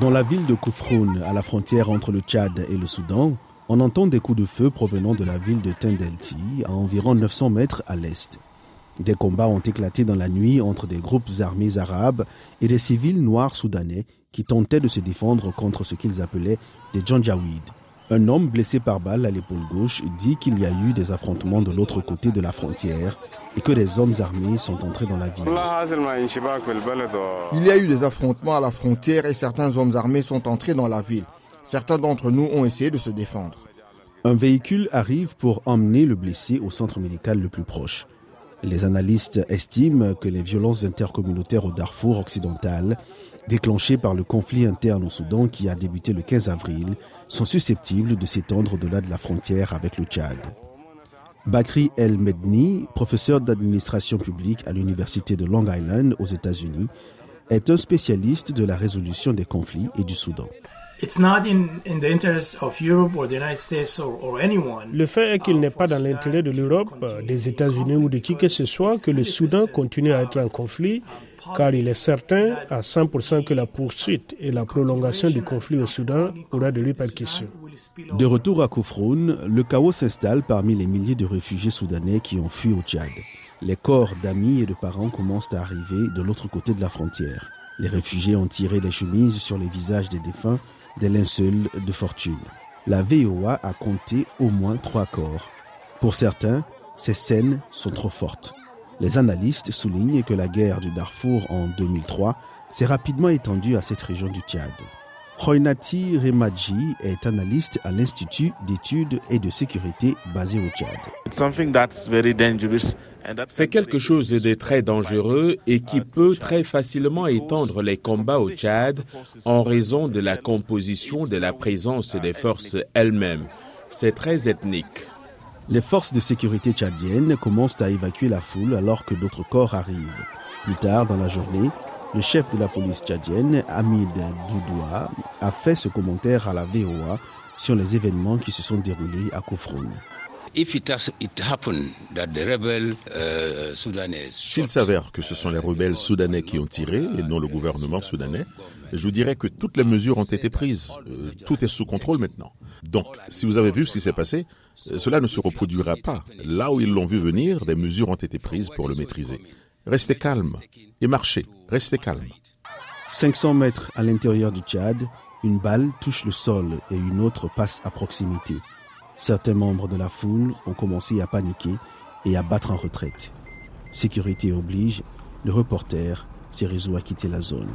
Dans la ville de Koufroun, à la frontière entre le Tchad et le Soudan, on entend des coups de feu provenant de la ville de Tendelti, à environ 900 mètres à l'est. Des combats ont éclaté dans la nuit entre des groupes armés arabes et des civils noirs soudanais qui tentaient de se défendre contre ce qu'ils appelaient des Janjaweed. Un homme blessé par balle à l'épaule gauche dit qu'il y a eu des affrontements de l'autre côté de la frontière et que des hommes armés sont entrés dans la ville. Il y a eu des affrontements à la frontière et certains hommes armés sont entrés dans la ville. Certains d'entre nous ont essayé de se défendre. Un véhicule arrive pour emmener le blessé au centre médical le plus proche. Les analystes estiment que les violences intercommunautaires au Darfour occidental, déclenchées par le conflit interne au Soudan qui a débuté le 15 avril, sont susceptibles de s'étendre au-delà de la frontière avec le Tchad. Bakri El Medni, professeur d'administration publique à l'Université de Long Island aux États-Unis, est un spécialiste de la résolution des conflits et du Soudan. Le fait est qu'il n'est pas dans l'intérêt de l'Europe, des États-Unis ou de qui que ce soit que le Soudan continue à être en conflit, car il est certain à 100% que la poursuite et la prolongation du conflit au Soudan aura de répercussions. De retour à Koufroun, le chaos s'installe parmi les milliers de réfugiés soudanais qui ont fui au Tchad. Les corps d'amis et de parents commencent à arriver de l'autre côté de la frontière. Les réfugiés ont tiré des chemises sur les visages des défunts des linceuls de fortune. La VOA a compté au moins trois corps. Pour certains, ces scènes sont trop fortes. Les analystes soulignent que la guerre du Darfour en 2003 s'est rapidement étendue à cette région du Tchad. Hoinati Remadji est analyste à l'Institut d'études et de sécurité basé au Tchad. C'est quelque chose de très dangereux et qui peut très facilement étendre les combats au Tchad en raison de la composition de la présence des forces elles-mêmes. C'est très ethnique. Les forces de sécurité tchadiennes commencent à évacuer la foule alors que d'autres corps arrivent. Plus tard dans la journée, le chef de la police tchadienne, Hamid Doudoua, a fait ce commentaire à la VOA sur les événements qui se sont déroulés à Kofroun. S'il s'avère que ce sont les rebelles soudanais qui ont tiré et non le gouvernement soudanais, je vous dirais que toutes les mesures ont été prises. Euh, tout est sous contrôle maintenant. Donc, si vous avez vu ce qui s'est passé, euh, cela ne se reproduira pas. Là où ils l'ont vu venir, des mesures ont été prises pour le maîtriser. Restez calme et marchez, restez calme. 500 mètres à l'intérieur du Tchad, une balle touche le sol et une autre passe à proximité. Certains membres de la foule ont commencé à paniquer et à battre en retraite. Sécurité oblige, le reporter s'est résolu à quitter la zone.